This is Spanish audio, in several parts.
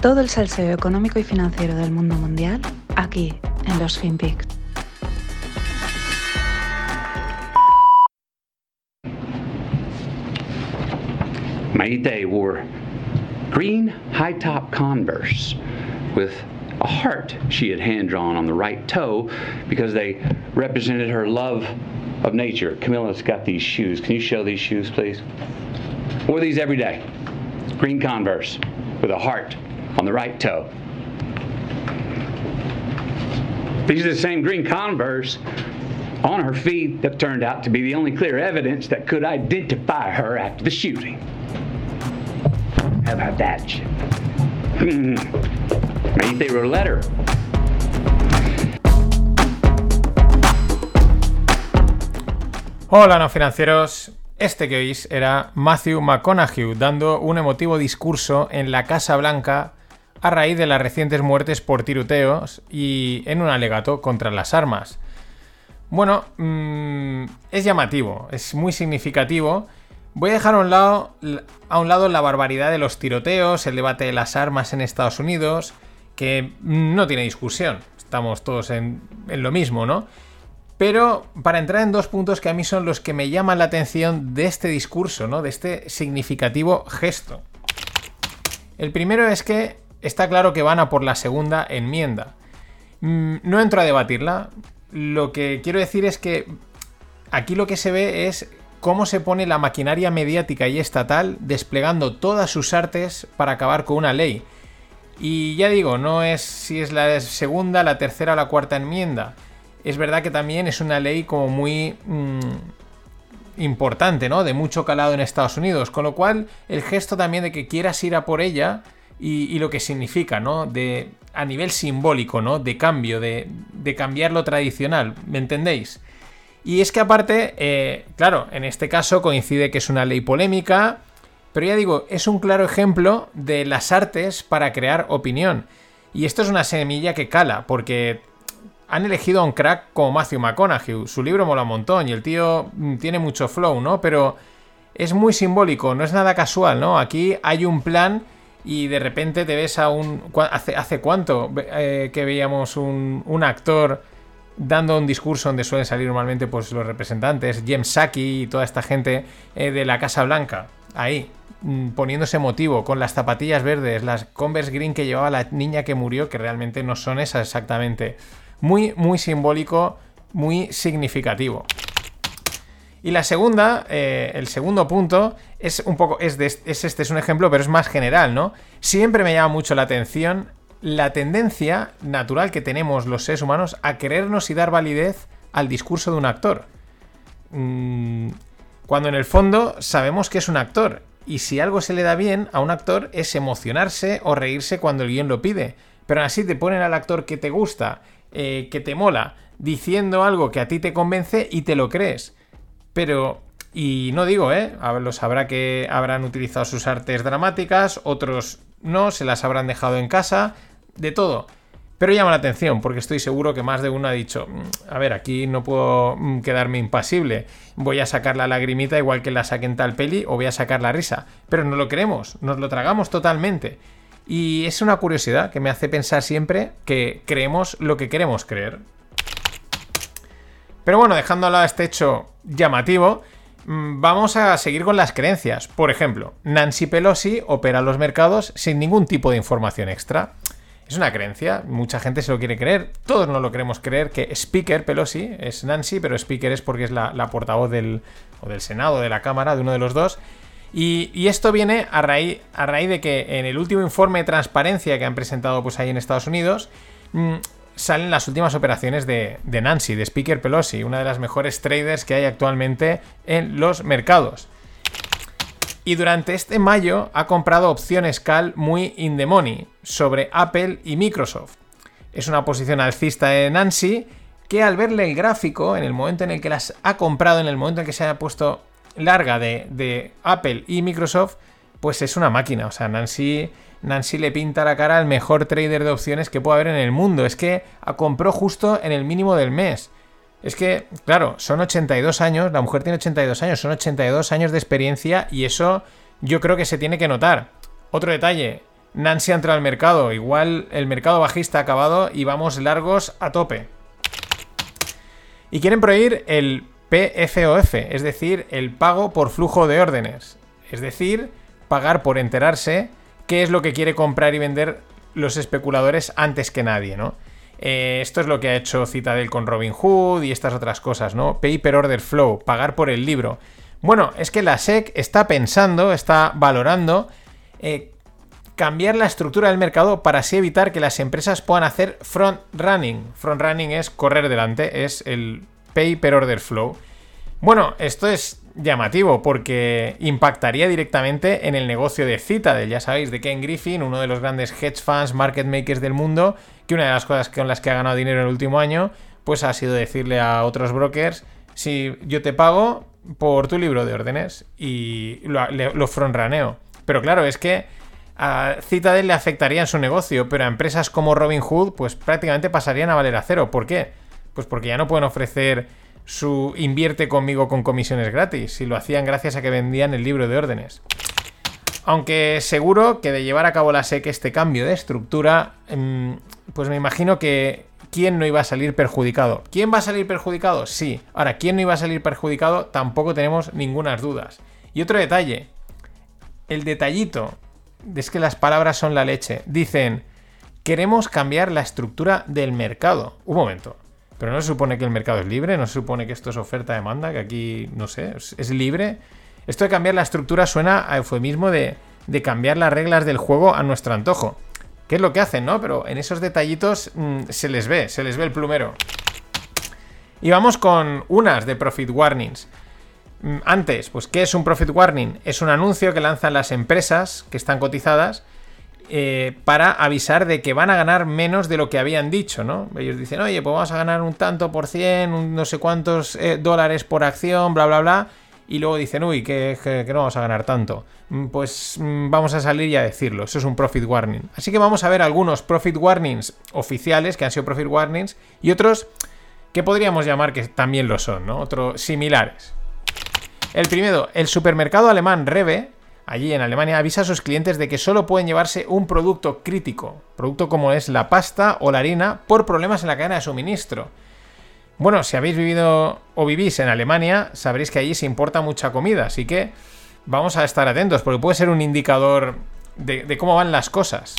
Todo el salseo económico y financiero del mundo mundial aquí en los FinPix. Maite wore green high top Converse with a heart she had hand drawn on the right toe because they represented her love of nature. Camilla's got these shoes. Can you show these shoes, please? Wore these every day. Green Converse with a heart on the right toe. These are the same green Converse on her feet that turned out to be the only clear evidence that could identify her after the shooting. How about that? Hmm. Maybe they wrote a letter. Hola, no financieros. Este que oís era Matthew McConaughey dando un emotivo discurso en la Casa Blanca a raíz de las recientes muertes por tiroteos y en un alegato contra las armas. Bueno, mm, es llamativo, es muy significativo. Voy a dejar a un, lado, a un lado la barbaridad de los tiroteos, el debate de las armas en Estados Unidos, que no tiene discusión. Estamos todos en, en lo mismo, ¿no? Pero para entrar en dos puntos que a mí son los que me llaman la atención de este discurso, ¿no? De este significativo gesto. El primero es que está claro que van a por la segunda enmienda. Mm, no entro a debatirla. Lo que quiero decir es que aquí lo que se ve es cómo se pone la maquinaria mediática y estatal desplegando todas sus artes para acabar con una ley. Y ya digo, no es si es la segunda, la tercera o la cuarta enmienda. Es verdad que también es una ley como muy mm, importante, ¿no? De mucho calado en Estados Unidos. Con lo cual, el gesto también de que quieras ir a por ella y, lo que significa, ¿no? De, a nivel simbólico, ¿no? De cambio, de, cambiar lo tradicional, ¿me entendéis? Y es que aparte, eh, claro, en este caso coincide que es una ley polémica, pero ya digo, es un claro ejemplo de las artes para crear opinión. Y esto es una semilla que cala, porque han elegido a un crack como Matthew McConaughey. Su libro mola un montón y el tío mm, tiene mucho flow, ¿no? Pero es muy simbólico, no es nada casual, ¿no? Aquí hay un plan y de repente te ves a un... ¿Hace, hace cuánto eh, que veíamos un, un, actor dando un discurso donde suelen salir normalmente pues, los representantes, James Saki y toda esta gente eh, de la Casa Blanca? Ahí, mm, poniéndose motivo, con las zapatillas verdes, las Converse Green que llevaba la niña que murió, que realmente no son esas exactamente. Muy, muy simbólico, muy significativo. Y la segunda, eh, el segundo punto, es un poco, es, es este, es un ejemplo, pero es más general, ¿no? Siempre me llama mucho la atención la tendencia natural que tenemos los seres humanos a querernos y dar validez al discurso de un actor. Mm, cuando en el fondo sabemos que es un actor. Y si algo se le da bien a un actor es emocionarse o reírse cuando el guion lo pide. Pero así te ponen al actor que te gusta, eh, que te mola, diciendo algo que a ti te convence y te lo crees. Pero, y no digo, ¿eh? Los habrá que habrán utilizado sus artes dramáticas, otros no, se las habrán dejado en casa, de todo. Pero llama la atención, porque estoy seguro que más de uno ha dicho, mm, a ver, aquí no puedo mm, quedarme impasible, voy a sacar la lagrimita igual que la saquen tal peli o voy a sacar la risa. Pero no lo queremos, nos lo tragamos totalmente. Y es una curiosidad que me hace pensar siempre que creemos lo que queremos creer. Pero bueno, dejando a este hecho llamativo, mm, vamos a seguir con las creencias. Por ejemplo, Nancy Pelosi opera los mercados sin ningún tipo de información extra. Es una creencia, mucha gente se lo quiere creer, todos no lo queremos creer, que Speaker Pelosi es Nancy, pero Speaker es porque es la, portavoz del, o del Senado, de la Cámara, de uno de los dos. Y, esto viene a raíz, a raíz de que en el último informe de transparencia que han presentado pues, ahí en Estados Unidos, mm, salen las últimas operaciones de, Nancy, de Speaker Pelosi, una de las mejores traders que hay actualmente en los mercados y durante este mayo ha comprado opciones CAL muy in the money sobre Apple y Microsoft. Es una posición alcista de Nancy que al verle el gráfico, en el momento en el que las ha comprado, en el momento en que se haya puesto larga de, Apple y Microsoft, pues es una máquina. O sea, Nancy, Nancy le pinta la cara al mejor trader de opciones que pueda haber en el mundo. Es que compró justo en el mínimo del mes. Es que, claro, son 82 años, la mujer tiene 82 años, son 82 años de experiencia y eso yo creo que se tiene que notar. Otro detalle, Nancy entra al mercado. Igual el mercado bajista ha acabado y vamos largos a tope. Y quieren prohibir el PFOF, es decir, el pago por flujo de órdenes. Es decir, pagar por enterarse qué es lo que quiere comprar y vender los especuladores antes que nadie, ¿no? Eh, esto es lo que ha hecho Citadel con Robin Hood y estas otras cosas, ¿no? Pay per order flow, pagar por el libro. Bueno, es que la SEC está pensando, está valorando eh, cambiar la estructura del mercado para así evitar que las empresas puedan hacer front running. Front running es correr delante, es el pay per order flow. Bueno, esto es llamativo porque impactaría directamente en el negocio de Citadel. Ya sabéis, de Ken Griffin, uno de los grandes hedge funds, market makers del mundo, que una de las cosas con las que ha ganado dinero en el último año, pues ha sido decirle a otros brokers, si yo te pago por tu libro de órdenes y lo, lo frontraneo. Pero claro, es que a Citadel le afectaría en su negocio, pero a empresas como Robinhood, pues prácticamente pasarían a valer a cero. ¿Por qué? Pues porque ya no pueden ofrecer su invierte conmigo con comisiones gratis, si lo hacían gracias a que vendían el libro de órdenes. Aunque seguro que de llevar a cabo la SEC este cambio de estructura, em, pues me imagino que ¿quién no iba a salir perjudicado? ¿Quién va a salir perjudicado? Sí. Ahora, ¿quién no iba a salir perjudicado? Tampoco tenemos ninguna dudas. Y otro detalle, el detallito, es que las palabras son la leche. Dicen, queremos cambiar la estructura del mercado. Un momento. Pero no se supone que el mercado es libre, no se supone que esto es oferta-demanda, que aquí, no sé, es libre. Esto de cambiar la estructura suena a eufemismo de, de cambiar las reglas del juego a nuestro antojo. ¿Qué es lo que hacen, no? Pero en esos detallitos mm, se les ve, se les ve el plumero. Y vamos con unas de Profit Warnings. Mm, antes, pues, ¿qué es un Profit Warning? Es un anuncio que lanzan las empresas que están cotizadas eh, para avisar de que van a ganar menos de lo que habían dicho, ¿no? Ellos dicen, oye, pues vamos a ganar un tanto por cien, no sé cuántos eh, dólares por acción, bla, bla, bla. Y luego dicen, uy, que, no vamos a ganar tanto. Mm, pues mm, vamos a salir y a decirlo. Eso es un profit warning. Así que vamos a ver algunos profit warnings oficiales, que han sido profit warnings, y otros que podríamos llamar que también lo son, ¿no? Otros similares. El primero, el supermercado alemán Rebe allí en Alemania, avisa a sus clientes de que solo pueden llevarse un producto crítico, producto como es la pasta o la harina, por problemas en la cadena de suministro. Bueno, si habéis vivido o vivís en Alemania, sabréis que allí se importa mucha comida, así que vamos a estar atentos, porque puede ser un indicador de, cómo van las cosas.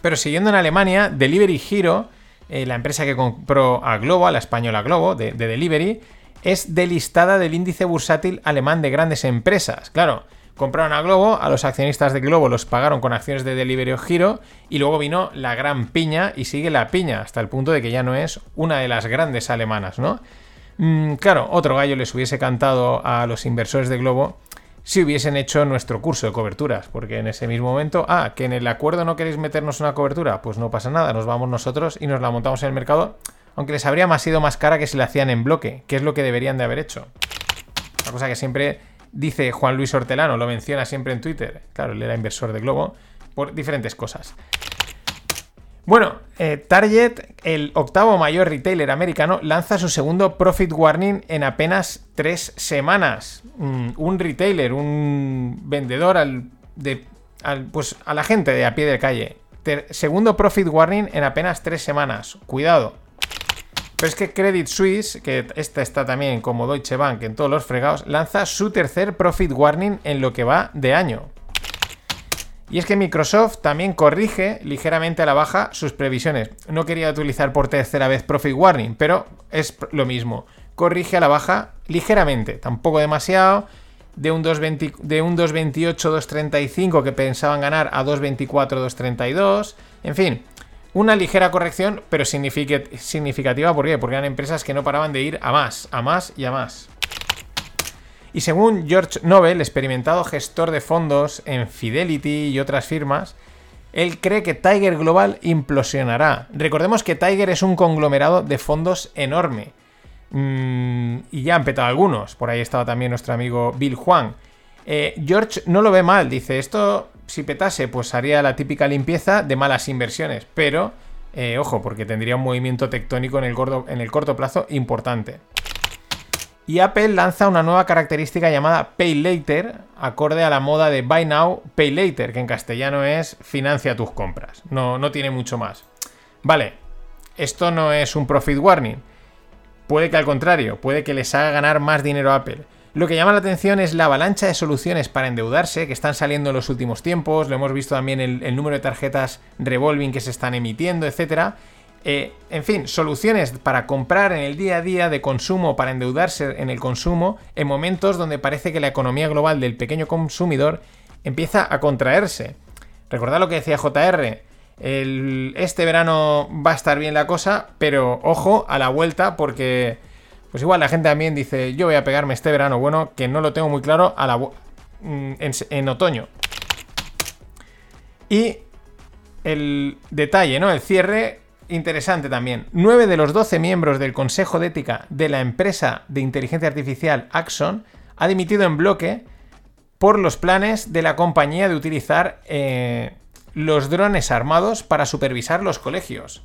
Pero siguiendo en Alemania, Delivery Hero, eh, la empresa que compró a Globo, a la española Globo, de, de Delivery, es delistada del índice bursátil alemán de grandes empresas. Claro, Compraron a Globo, a los accionistas de Globo los pagaron con acciones de Delivery o Giro y luego vino la gran piña y sigue la piña hasta el punto de que ya no es una de las grandes alemanas, ¿no? Mm, claro, otro gallo les hubiese cantado a los inversores de Globo si hubiesen hecho nuestro curso de coberturas, porque en ese mismo momento, ah, que en el acuerdo no queréis meternos una cobertura, pues no pasa nada, nos vamos nosotros y nos la montamos en el mercado, aunque les habría más sido más cara que si la hacían en bloque, que es lo que deberían de haber hecho. Una cosa que siempre dice Juan Luis Hortelano, lo menciona siempre en Twitter, claro, él era inversor de Globo, por diferentes cosas. Bueno, eh, Target, el octavo mayor retailer americano, lanza su segundo profit warning en apenas tres semanas. Mm, un retailer, un vendedor al, pues, a la gente de a pie de calle. segundo profit warning en apenas tres semanas. Cuidado. Pero es que Credit Suisse, que esta está también como Deutsche Bank en todos los fregados, lanza su tercer profit warning en lo que va de año. Y es que Microsoft también corrige ligeramente a la baja sus previsiones. No quería utilizar por tercera vez profit warning, pero es lo mismo. Corrige a la baja ligeramente, tampoco demasiado. De un 2.28, 2.35 que pensaban ganar a 2.24, 2.32. En fin, una ligera corrección, pero significativa. ¿Por qué? Porque eran empresas que no paraban de ir a más, a más y a más. Y según George Nobel, experimentado gestor de fondos en Fidelity y otras firmas, él cree que Tiger Global implosionará. Recordemos que Tiger es un conglomerado de fondos enorme. Mm, y ya han petado algunos. Por ahí estaba también nuestro amigo Bill Juan. Eh, George no lo ve mal, dice, esto si petase, pues haría la típica limpieza de malas inversiones, pero eh, ojo, porque tendría un movimiento tectónico en el, en el corto plazo importante. Y Apple lanza una nueva característica llamada Pay Later, acorde a la moda de Buy Now, Pay Later, que en castellano es financia tus compras. No, no tiene mucho más. Vale, esto no es un profit warning. Puede que al contrario, puede que les haga ganar más dinero a Apple. Lo que llama la atención es la avalancha de soluciones para endeudarse que están saliendo en los últimos tiempos. Lo hemos visto también el, el número de tarjetas revolving que se están emitiendo, etcétera. Eh, en fin, soluciones para comprar en el día a día de consumo, para endeudarse en el consumo, en momentos donde parece que la economía global del pequeño consumidor empieza a contraerse. Recordad lo que decía JR. este verano va a estar bien la cosa, pero ojo a la vuelta porque pues igual la gente también dice yo voy a pegarme este verano, bueno, que no lo tengo muy claro mm, en otoño. Y el detalle, ¿no? El cierre interesante también. 9 de los 12 miembros del Consejo de Ética de la empresa de inteligencia artificial Axon ha dimitido en bloque por los planes de la compañía de utilizar eh, los drones armados para supervisar los colegios.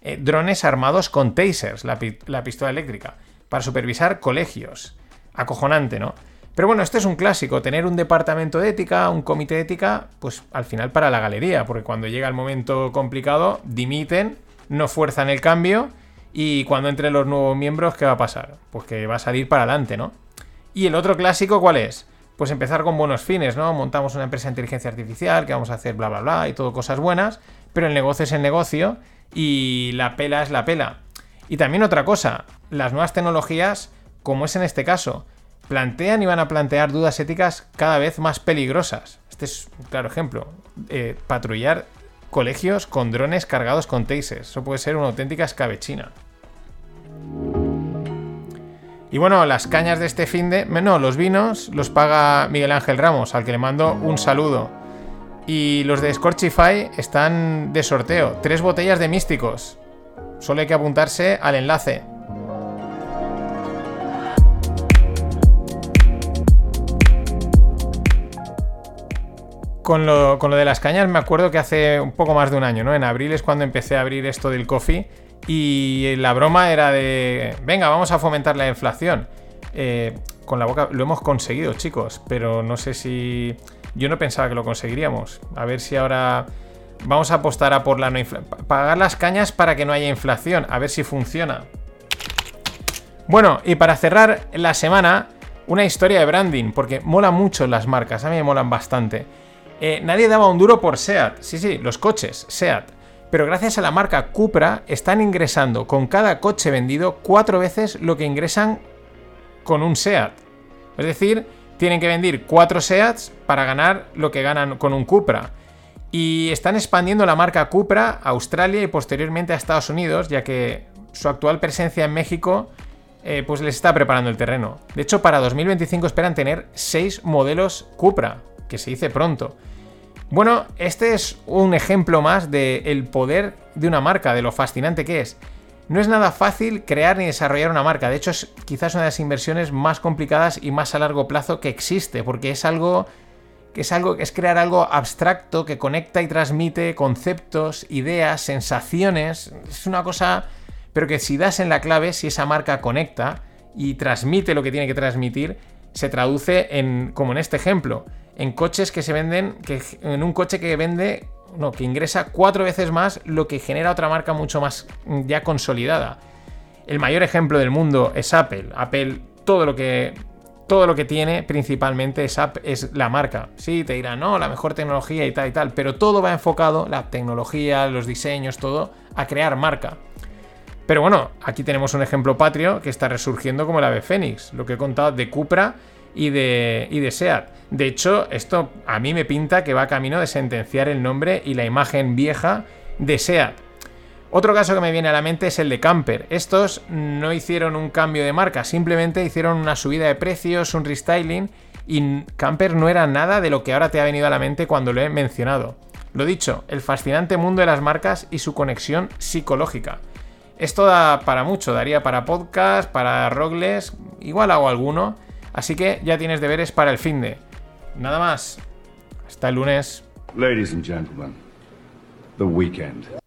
Eh, drones armados con tasers, la pistola eléctrica, para supervisar colegios. Acojonante, ¿no? Pero bueno, este es un clásico, tener un departamento de ética, un comité de ética, pues al final para la galería, porque cuando llega el momento complicado, dimiten no fuerzan el cambio y cuando entren los nuevos miembros, ¿qué va a pasar? Pues que va a salir para adelante, ¿no? Y el otro clásico, ¿cuál es? Pues empezar con buenos fines, ¿no? Montamos una empresa de inteligencia artificial, que vamos a hacer bla, bla, bla, y todo cosas buenas, pero el negocio es el negocio y la pela es la pela. Y también otra cosa, las nuevas tecnologías, como es en este caso, plantean y van a plantear dudas éticas cada vez más peligrosas. Este es un claro ejemplo. Eh, patrullar colegios con drones cargados con tasers. Eso puede ser una auténtica escabechina. Y bueno, las cañas de este fin de... No, los vinos los paga Miguel Ángel Ramos, al que le mando un saludo. Y los de Scorchify están de sorteo. Tres botellas de místicos. Solo hay que apuntarse al enlace. Con lo, de las cañas me acuerdo que hace un poco más de un año, ¿no? En abril es cuando empecé a abrir esto del coffee y la broma era de, venga, vamos a fomentar la inflación. Eh, con la boca lo hemos conseguido, chicos, pero no sé si... Yo no pensaba que lo conseguiríamos. A ver si ahora vamos a apostar a por la no Pagar las cañas para que no haya inflación, a ver si funciona. Bueno, y para cerrar la semana, una historia de branding, porque mola mucho las marcas, a mí me molan bastante. Eh, nadie daba un duro por SEAT. Sí, sí, los coches, SEAT. Pero gracias a la marca Cupra están ingresando con cada coche vendido cuatro veces lo que ingresan con un SEAT. Es decir, tienen que vender cuatro SEATs para ganar lo que ganan con un Cupra. Y están expandiendo la marca Cupra a Australia y posteriormente a Estados Unidos, ya que su actual presencia en México eh, pues les está preparando el terreno. De hecho, para 2025 esperan tener seis modelos Cupra, que se dice pronto. Bueno, este es un ejemplo más del poder de una marca, de lo fascinante que es. No es nada fácil crear ni desarrollar una marca, de hecho es quizás una de las inversiones más complicadas y más a largo plazo que existe, porque es algo que es algo es crear algo abstracto que conecta y transmite conceptos, ideas, sensaciones, es una cosa pero que si das en la clave, si esa marca conecta y transmite lo que tiene que transmitir, se traduce en como en este ejemplo, en coches que se venden, que, en un coche que vende, no, que ingresa cuatro veces más lo que genera otra marca mucho más mm, ya consolidada. El mayor ejemplo del mundo es Apple. Apple, todo lo que, todo lo que tiene principalmente es, es la marca. Sí, te dirán, no, la mejor tecnología y tal y tal, pero todo va enfocado, la tecnología, los diseños, todo, a crear marca. Pero bueno, aquí tenemos un ejemplo patrio que está resurgiendo como el ave fénix, lo que he contado de Cupra y de, y de SEAT. De hecho, esto a mí me pinta que va camino de sentenciar el nombre y la imagen vieja de SEAT. Otro caso que me viene a la mente es el de Camper. Estos no hicieron un cambio de marca, simplemente hicieron una subida de precios, un restyling y Camper no era nada de lo que ahora te ha venido a la mente cuando lo he mencionado. Lo dicho, el fascinante mundo de las marcas y su conexión psicológica. Esto da para mucho, daría para podcast, para rogles, igual hago alguno. Así que ya tienes deberes para el fin de. Nada más. Hasta el lunes. Ladies and gentlemen, the weekend.